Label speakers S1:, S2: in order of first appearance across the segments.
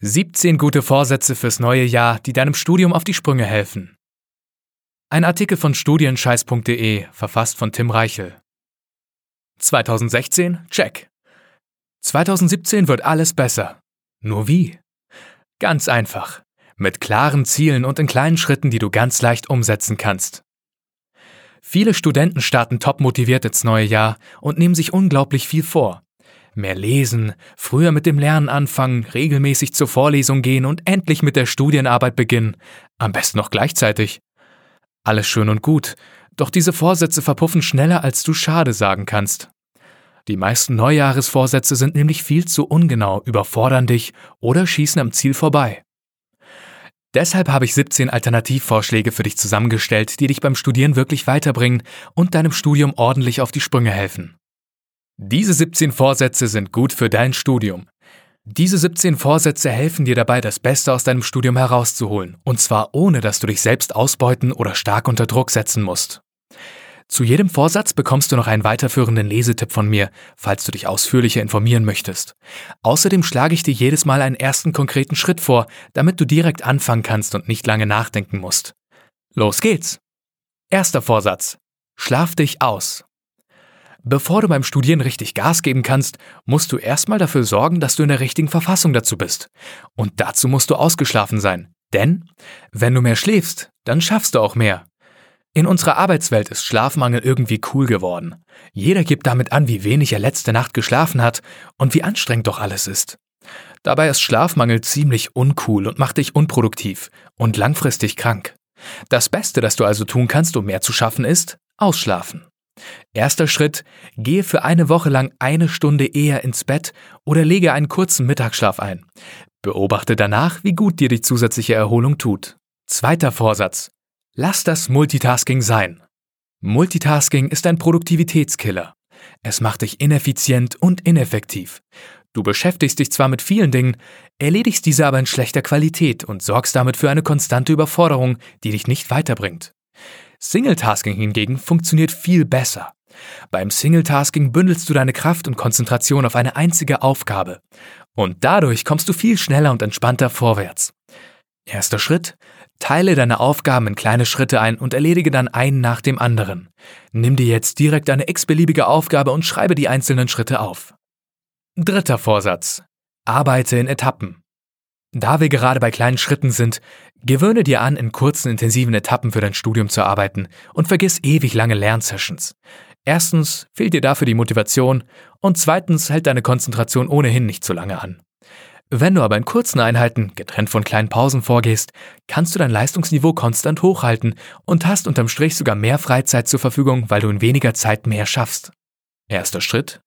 S1: 17 gute Vorsätze fürs neue Jahr, die deinem Studium auf die Sprünge helfen. Ein Artikel von studienscheiß.de, verfasst von Tim Reichel. 2016? Check. 2017 wird alles besser. Nur wie? Ganz einfach. Mit klaren Zielen und in kleinen Schritten, die du ganz leicht umsetzen kannst. Viele Studenten starten top motiviert ins neue Jahr und nehmen sich unglaublich viel vor. Mehr lesen, früher mit dem Lernen anfangen, regelmäßig zur Vorlesung gehen und endlich mit der Studienarbeit beginnen. Am besten noch gleichzeitig. Alles schön und gut, doch diese Vorsätze verpuffen schneller, als du schade sagen kannst. Die meisten Neujahresvorsätze sind nämlich viel zu ungenau, überfordern dich oder schießen am Ziel vorbei. Deshalb habe ich 17 Alternativvorschläge für dich zusammengestellt, die dich beim Studieren wirklich weiterbringen und deinem Studium ordentlich auf die Sprünge helfen. Diese 17 Vorsätze sind gut für dein Studium. Diese 17 Vorsätze helfen dir dabei, das Beste aus deinem Studium herauszuholen, und zwar ohne, dass du dich selbst ausbeuten oder stark unter Druck setzen musst. Zu jedem Vorsatz bekommst du noch einen weiterführenden Lesetipp von mir, falls du dich ausführlicher informieren möchtest. Außerdem schlage ich dir jedes Mal einen ersten konkreten Schritt vor, damit du direkt anfangen kannst und nicht lange nachdenken musst. Los geht's! Erster Vorsatz. Schlaf dich aus. Bevor du beim Studieren richtig Gas geben kannst, musst du erstmal dafür sorgen, dass du in der richtigen Verfassung dazu bist. Und dazu musst du ausgeschlafen sein. Denn, wenn du mehr schläfst, dann schaffst du auch mehr. In unserer Arbeitswelt ist Schlafmangel irgendwie cool geworden. Jeder gibt damit an, wie wenig er letzte Nacht geschlafen hat und wie anstrengend doch alles ist. Dabei ist Schlafmangel ziemlich uncool und macht dich unproduktiv und langfristig krank. Das Beste, das du also tun kannst, um mehr zu schaffen, ist ausschlafen. Erster Schritt, gehe für eine Woche lang eine Stunde eher ins Bett oder lege einen kurzen Mittagsschlaf ein. Beobachte danach, wie gut dir die zusätzliche Erholung tut. Zweiter Vorsatz, lass das Multitasking sein. Multitasking ist ein Produktivitätskiller. Es macht dich ineffizient und ineffektiv. Du beschäftigst dich zwar mit vielen Dingen, erledigst diese aber in schlechter Qualität und sorgst damit für eine konstante Überforderung, die dich nicht weiterbringt. Singletasking hingegen funktioniert viel besser. Beim Singletasking bündelst du deine Kraft und Konzentration auf eine einzige Aufgabe. Und dadurch kommst du viel schneller und entspannter vorwärts. Erster Schritt. Teile deine Aufgaben in kleine Schritte ein und erledige dann einen nach dem anderen. Nimm dir jetzt direkt eine x-beliebige Aufgabe und schreibe die einzelnen Schritte auf. Dritter Vorsatz. Arbeite in Etappen. Da wir gerade bei kleinen Schritten sind, gewöhne dir an, in kurzen, intensiven Etappen für dein Studium zu arbeiten und vergiss ewig lange Lernsessions. Erstens fehlt dir dafür die Motivation und zweitens hält deine Konzentration ohnehin nicht so lange an. Wenn du aber in kurzen Einheiten, getrennt von kleinen Pausen vorgehst, kannst du dein Leistungsniveau konstant hochhalten und hast unterm Strich sogar mehr Freizeit zur Verfügung, weil du in weniger Zeit mehr schaffst. Erster Schritt,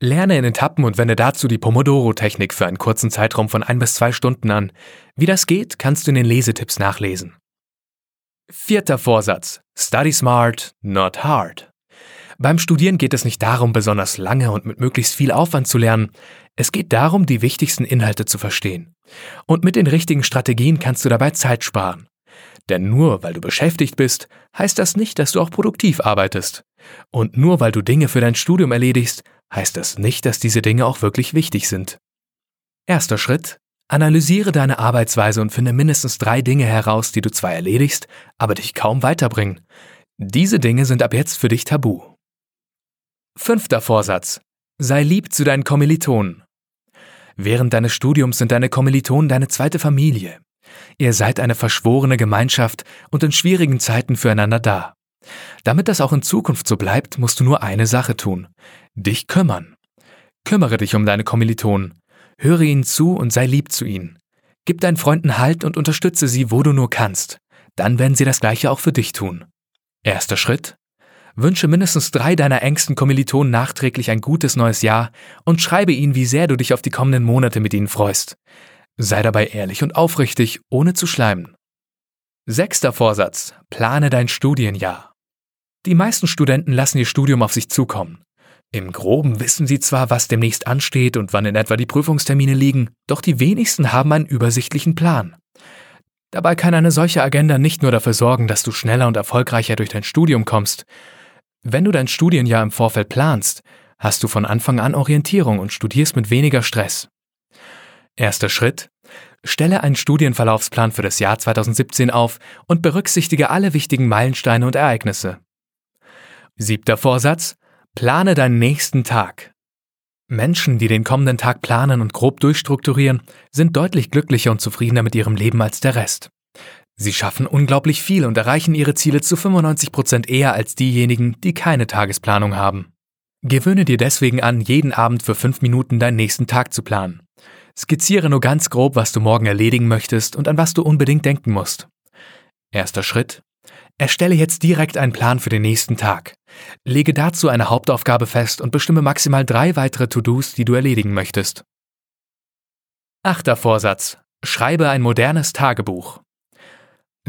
S1: Lerne in Etappen und wende dazu die Pomodoro-Technik für einen kurzen Zeitraum von ein bis zwei Stunden an. Wie das geht, kannst du in den Lesetipps nachlesen. Vierter Vorsatz. Study smart, not hard. Beim Studieren geht es nicht darum, besonders lange und mit möglichst viel Aufwand zu lernen. Es geht darum, die wichtigsten Inhalte zu verstehen. Und mit den richtigen Strategien kannst du dabei Zeit sparen. Denn nur weil du beschäftigt bist, heißt das nicht, dass du auch produktiv arbeitest. Und nur weil du Dinge für dein Studium erledigst, heißt das nicht, dass diese Dinge auch wirklich wichtig sind. Erster Schritt. Analysiere deine Arbeitsweise und finde mindestens drei Dinge heraus, die du zwar erledigst, aber dich kaum weiterbringen. Diese Dinge sind ab jetzt für dich tabu. Fünfter Vorsatz. Sei lieb zu deinen Kommilitonen. Während deines Studiums sind deine Kommilitonen deine zweite Familie. Ihr seid eine verschworene Gemeinschaft und in schwierigen Zeiten füreinander da. Damit das auch in Zukunft so bleibt, musst du nur eine Sache tun. Dich kümmern. Kümmere dich um deine Kommilitonen. Höre ihnen zu und sei lieb zu ihnen. Gib deinen Freunden Halt und unterstütze sie, wo du nur kannst. Dann werden sie das Gleiche auch für dich tun. Erster Schritt. Wünsche mindestens drei deiner engsten Kommilitonen nachträglich ein gutes neues Jahr und schreibe ihnen, wie sehr du dich auf die kommenden Monate mit ihnen freust. Sei dabei ehrlich und aufrichtig, ohne zu schleimen. Sechster Vorsatz. Plane dein Studienjahr. Die meisten Studenten lassen ihr Studium auf sich zukommen. Im groben wissen sie zwar, was demnächst ansteht und wann in etwa die Prüfungstermine liegen, doch die wenigsten haben einen übersichtlichen Plan. Dabei kann eine solche Agenda nicht nur dafür sorgen, dass du schneller und erfolgreicher durch dein Studium kommst. Wenn du dein Studienjahr im Vorfeld planst, hast du von Anfang an Orientierung und studierst mit weniger Stress. Erster Schritt. Stelle einen Studienverlaufsplan für das Jahr 2017 auf und berücksichtige alle wichtigen Meilensteine und Ereignisse. Siebter Vorsatz. Plane deinen nächsten Tag. Menschen, die den kommenden Tag planen und grob durchstrukturieren, sind deutlich glücklicher und zufriedener mit ihrem Leben als der Rest. Sie schaffen unglaublich viel und erreichen ihre Ziele zu 95 Prozent eher als diejenigen, die keine Tagesplanung haben. Gewöhne dir deswegen an, jeden Abend für fünf Minuten deinen nächsten Tag zu planen. Skizziere nur ganz grob, was du morgen erledigen möchtest und an was du unbedingt denken musst. Erster Schritt. Erstelle jetzt direkt einen Plan für den nächsten Tag. Lege dazu eine Hauptaufgabe fest und bestimme maximal drei weitere To-Dos, die du erledigen möchtest. Achter Vorsatz. Schreibe ein modernes Tagebuch.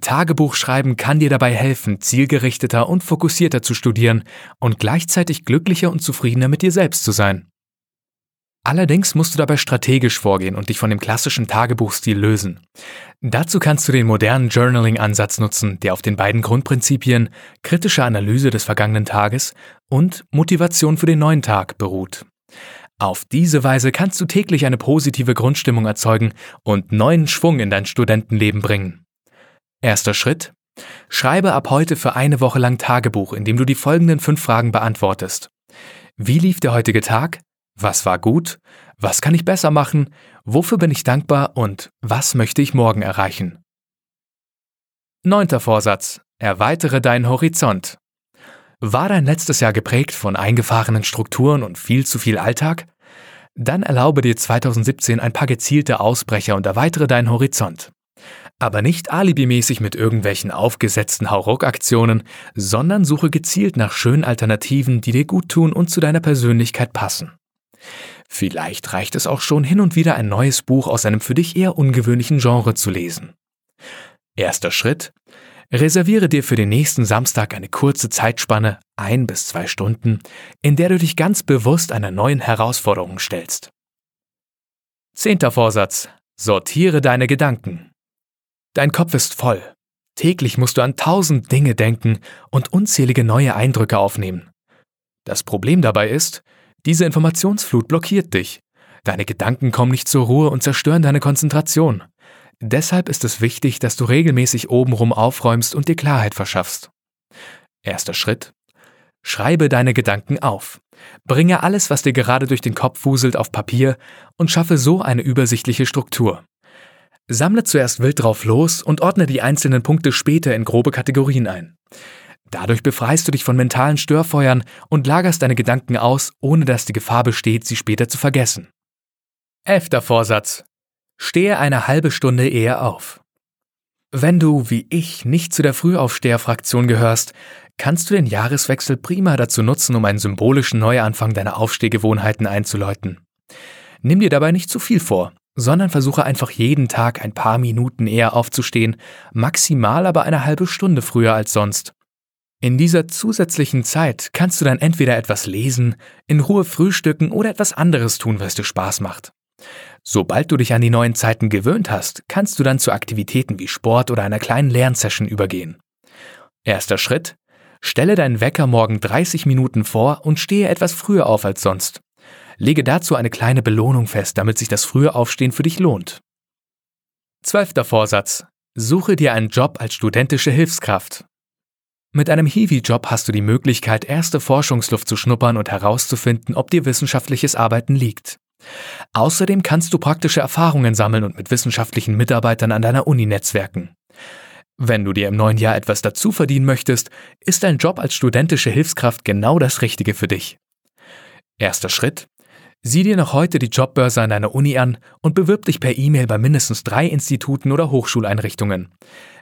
S1: Tagebuchschreiben kann dir dabei helfen, zielgerichteter und fokussierter zu studieren und gleichzeitig glücklicher und zufriedener mit dir selbst zu sein. Allerdings musst du dabei strategisch vorgehen und dich von dem klassischen Tagebuchstil lösen. Dazu kannst du den modernen Journaling-Ansatz nutzen, der auf den beiden Grundprinzipien kritische Analyse des vergangenen Tages und Motivation für den neuen Tag beruht. Auf diese Weise kannst du täglich eine positive Grundstimmung erzeugen und neuen Schwung in dein Studentenleben bringen. Erster Schritt. Schreibe ab heute für eine Woche lang Tagebuch, in dem du die folgenden fünf Fragen beantwortest. Wie lief der heutige Tag? Was war gut? Was kann ich besser machen? Wofür bin ich dankbar? Und was möchte ich morgen erreichen? Neunter Vorsatz. Erweitere deinen Horizont. War dein letztes Jahr geprägt von eingefahrenen Strukturen und viel zu viel Alltag? Dann erlaube dir 2017 ein paar gezielte Ausbrecher und erweitere deinen Horizont. Aber nicht alibimäßig mit irgendwelchen aufgesetzten Hauruck-Aktionen, sondern suche gezielt nach schönen Alternativen, die dir gut tun und zu deiner Persönlichkeit passen. Vielleicht reicht es auch schon hin und wieder ein neues Buch aus einem für dich eher ungewöhnlichen Genre zu lesen. Erster Schritt. Reserviere dir für den nächsten Samstag eine kurze Zeitspanne, ein bis zwei Stunden, in der du dich ganz bewusst einer neuen Herausforderung stellst. Zehnter Vorsatz. Sortiere deine Gedanken. Dein Kopf ist voll. Täglich musst du an tausend Dinge denken und unzählige neue Eindrücke aufnehmen. Das Problem dabei ist, diese Informationsflut blockiert dich. Deine Gedanken kommen nicht zur Ruhe und zerstören deine Konzentration. Deshalb ist es wichtig, dass du regelmäßig obenrum aufräumst und dir Klarheit verschaffst. Erster Schritt. Schreibe deine Gedanken auf. Bringe alles, was dir gerade durch den Kopf wuselt, auf Papier und schaffe so eine übersichtliche Struktur. Sammle zuerst wild drauf los und ordne die einzelnen Punkte später in grobe Kategorien ein. Dadurch befreist du dich von mentalen Störfeuern und lagerst deine Gedanken aus, ohne dass die Gefahr besteht, sie später zu vergessen. Elfter Vorsatz. Stehe eine halbe Stunde eher auf. Wenn du, wie ich, nicht zu der Frühaufsteherfraktion gehörst, kannst du den Jahreswechsel prima dazu nutzen, um einen symbolischen Neuanfang deiner Aufstehgewohnheiten einzuläuten. Nimm dir dabei nicht zu viel vor sondern versuche einfach jeden Tag ein paar Minuten eher aufzustehen, maximal aber eine halbe Stunde früher als sonst. In dieser zusätzlichen Zeit kannst du dann entweder etwas lesen, in Ruhe frühstücken oder etwas anderes tun, was dir Spaß macht. Sobald du dich an die neuen Zeiten gewöhnt hast, kannst du dann zu Aktivitäten wie Sport oder einer kleinen Lernsession übergehen. Erster Schritt. Stelle deinen Wecker morgen 30 Minuten vor und stehe etwas früher auf als sonst. Lege dazu eine kleine Belohnung fest, damit sich das frühe Aufstehen für dich lohnt. Zwölfter Vorsatz. Suche dir einen Job als studentische Hilfskraft. Mit einem Hiwi-Job hast du die Möglichkeit, erste Forschungsluft zu schnuppern und herauszufinden, ob dir wissenschaftliches Arbeiten liegt. Außerdem kannst du praktische Erfahrungen sammeln und mit wissenschaftlichen Mitarbeitern an deiner Uni netzwerken. Wenn du dir im neuen Jahr etwas dazu verdienen möchtest, ist ein Job als studentische Hilfskraft genau das Richtige für dich. Erster Schritt. Sieh dir noch heute die Jobbörse an deiner Uni an und bewirb dich per E-Mail bei mindestens drei Instituten oder Hochschuleinrichtungen.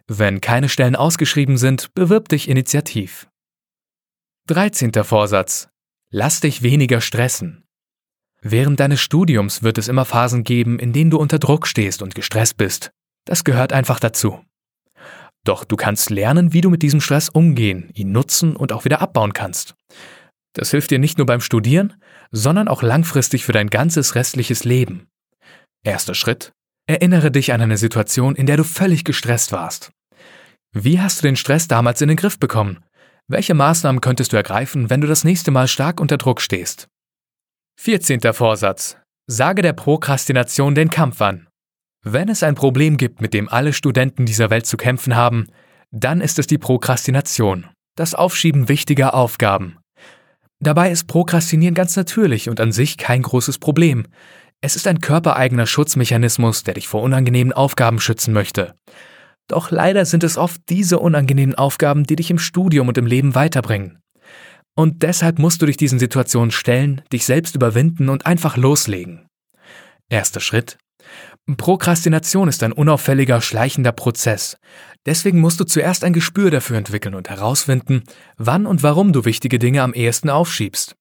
S1: Wenn keine Stellen ausgeschrieben sind, bewirb dich initiativ. 13. Vorsatz. Lass dich weniger stressen. Während deines Studiums wird es immer Phasen geben, in denen du unter Druck stehst und gestresst bist. Das gehört einfach dazu. Doch du kannst lernen, wie du mit diesem Stress umgehen, ihn nutzen und auch wieder abbauen kannst. Das hilft dir nicht nur beim Studieren, sondern auch langfristig für dein ganzes restliches Leben. Erster Schritt. Erinnere dich an eine Situation, in der du völlig gestresst warst. Wie hast du den Stress damals in den Griff bekommen? Welche Maßnahmen könntest du ergreifen, wenn du das nächste Mal stark unter Druck stehst? 14. Vorsatz. Sage der Prokrastination den Kampf an. Wenn es ein Problem gibt, mit dem alle Studenten dieser Welt zu kämpfen haben, dann ist es die Prokrastination, das Aufschieben wichtiger Aufgaben. Dabei ist Prokrastinieren ganz natürlich und an sich kein großes Problem. Es ist ein körpereigener Schutzmechanismus, der dich vor unangenehmen Aufgaben schützen möchte. Doch leider sind es oft diese unangenehmen Aufgaben, die dich im Studium und im Leben weiterbringen. Und deshalb musst du dich diesen Situationen stellen, dich selbst überwinden und einfach loslegen. Erster Schritt. Prokrastination ist ein unauffälliger, schleichender Prozess. Deswegen musst du zuerst ein Gespür dafür entwickeln und herausfinden, wann und warum du wichtige Dinge am ehesten aufschiebst.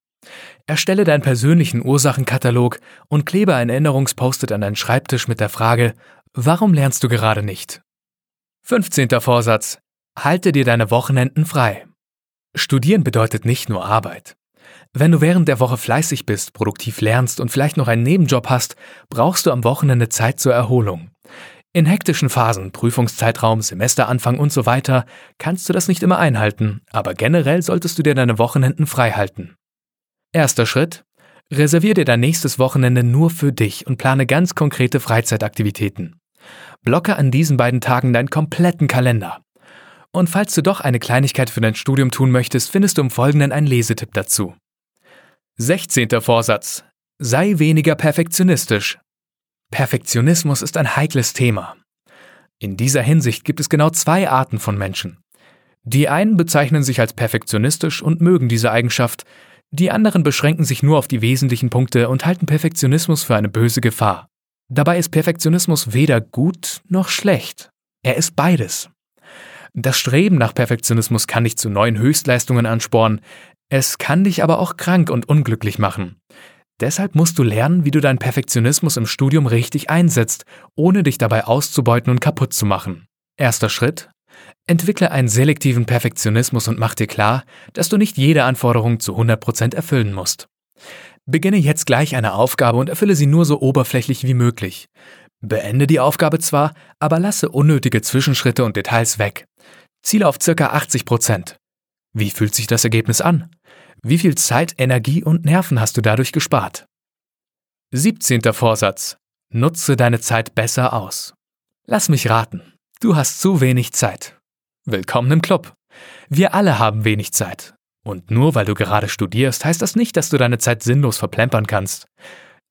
S1: Erstelle deinen persönlichen Ursachenkatalog und klebe ein Erinnerungspostet an deinen Schreibtisch mit der Frage, warum lernst du gerade nicht? 15. Vorsatz. Halte dir deine Wochenenden frei. Studieren bedeutet nicht nur Arbeit. Wenn du während der Woche fleißig bist, produktiv lernst und vielleicht noch einen Nebenjob hast, brauchst du am Wochenende Zeit zur Erholung. In hektischen Phasen, Prüfungszeitraum, Semesteranfang und so weiter, kannst du das nicht immer einhalten, aber generell solltest du dir deine Wochenenden frei halten. Erster Schritt. Reservier dir dein nächstes Wochenende nur für dich und plane ganz konkrete Freizeitaktivitäten. Blocke an diesen beiden Tagen deinen kompletten Kalender. Und falls du doch eine Kleinigkeit für dein Studium tun möchtest, findest du im Folgenden einen Lesetipp dazu. 16. Vorsatz. Sei weniger perfektionistisch. Perfektionismus ist ein heikles Thema. In dieser Hinsicht gibt es genau zwei Arten von Menschen. Die einen bezeichnen sich als perfektionistisch und mögen diese Eigenschaft, die anderen beschränken sich nur auf die wesentlichen Punkte und halten Perfektionismus für eine böse Gefahr. Dabei ist Perfektionismus weder gut noch schlecht. Er ist beides. Das Streben nach Perfektionismus kann dich zu neuen Höchstleistungen anspornen, es kann dich aber auch krank und unglücklich machen. Deshalb musst du lernen, wie du deinen Perfektionismus im Studium richtig einsetzt, ohne dich dabei auszubeuten und kaputt zu machen. Erster Schritt. Entwickle einen selektiven Perfektionismus und mach dir klar, dass du nicht jede Anforderung zu 100% erfüllen musst. Beginne jetzt gleich eine Aufgabe und erfülle sie nur so oberflächlich wie möglich. Beende die Aufgabe zwar, aber lasse unnötige Zwischenschritte und Details weg. Ziele auf ca. 80% Wie fühlt sich das Ergebnis an? Wie viel Zeit, Energie und Nerven hast du dadurch gespart? 17. Vorsatz. Nutze deine Zeit besser aus. Lass mich raten. Du hast zu wenig Zeit. Willkommen im Club. Wir alle haben wenig Zeit. Und nur weil du gerade studierst, heißt das nicht, dass du deine Zeit sinnlos verplempern kannst.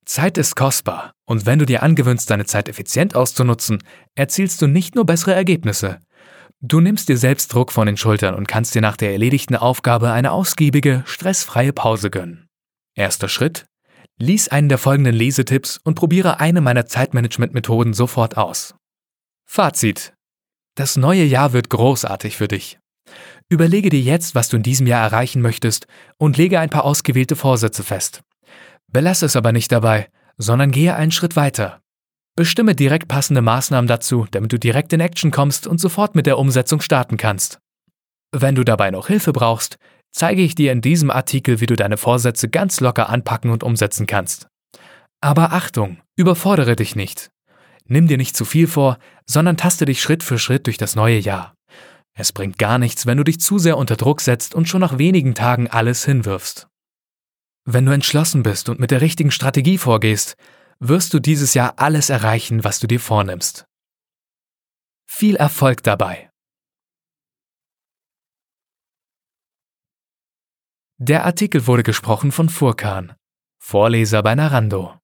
S1: Zeit ist kostbar, und wenn du dir angewöhnst, deine Zeit effizient auszunutzen, erzielst du nicht nur bessere Ergebnisse. Du nimmst dir selbst Druck von den Schultern und kannst dir nach der erledigten Aufgabe eine ausgiebige, stressfreie Pause gönnen. Erster Schritt? Lies einen der folgenden Lesetipps und probiere eine meiner Zeitmanagement-Methoden sofort aus. Fazit. Das neue Jahr wird großartig für dich. Überlege dir jetzt, was du in diesem Jahr erreichen möchtest und lege ein paar ausgewählte Vorsätze fest. Belasse es aber nicht dabei, sondern gehe einen Schritt weiter. Bestimme direkt passende Maßnahmen dazu, damit du direkt in Action kommst und sofort mit der Umsetzung starten kannst. Wenn du dabei noch Hilfe brauchst, zeige ich dir in diesem Artikel, wie du deine Vorsätze ganz locker anpacken und umsetzen kannst. Aber Achtung, überfordere dich nicht. Nimm dir nicht zu viel vor, sondern taste dich Schritt für Schritt durch das neue Jahr. Es bringt gar nichts, wenn du dich zu sehr unter Druck setzt und schon nach wenigen Tagen alles hinwirfst. Wenn du entschlossen bist und mit der richtigen Strategie vorgehst, wirst du dieses Jahr alles erreichen, was du dir vornimmst. Viel Erfolg dabei! Der Artikel wurde gesprochen von Furkan, Vorleser bei Narando.